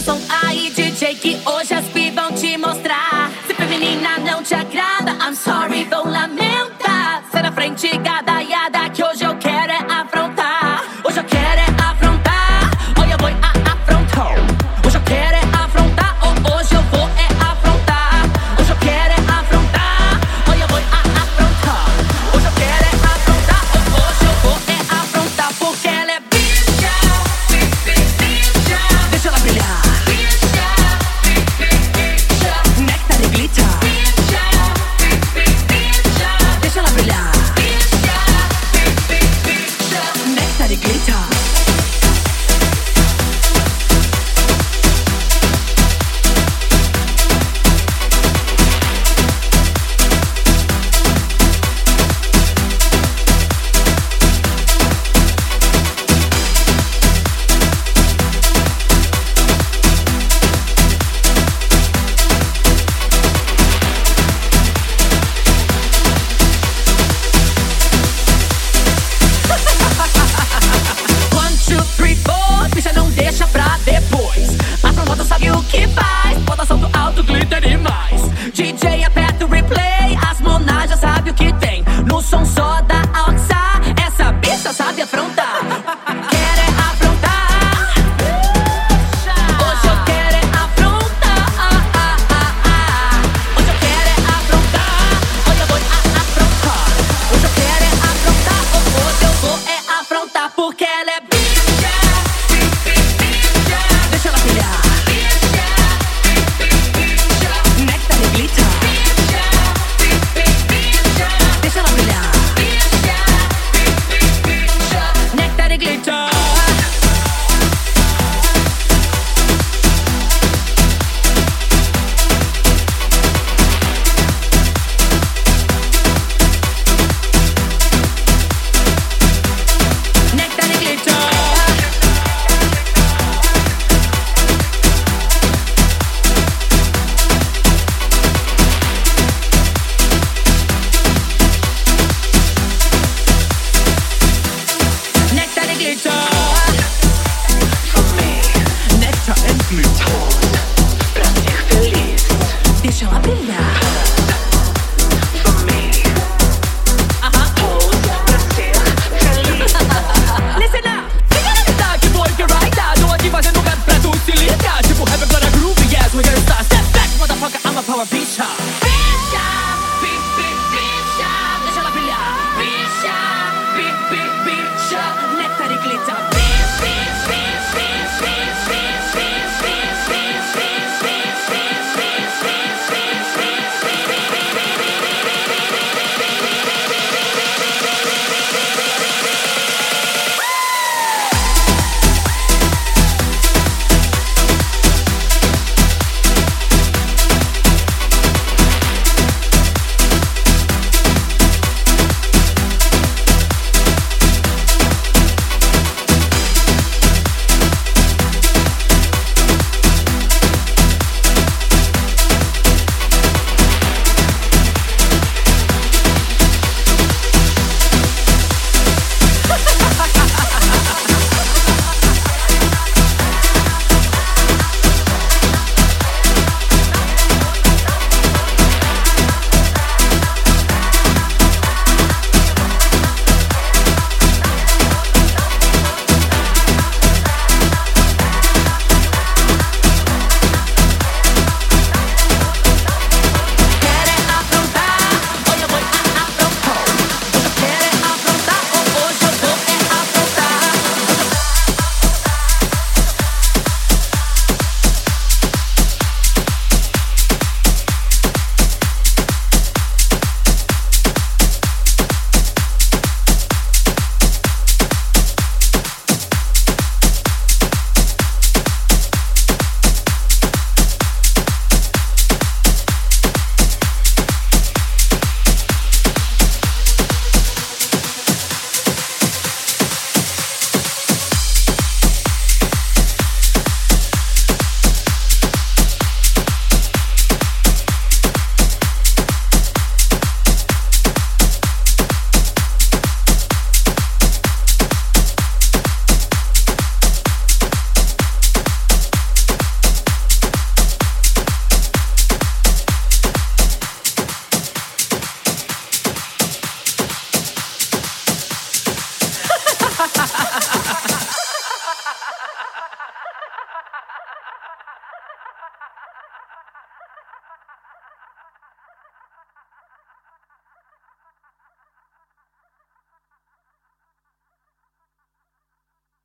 o som aí, DJ, que hoje as さて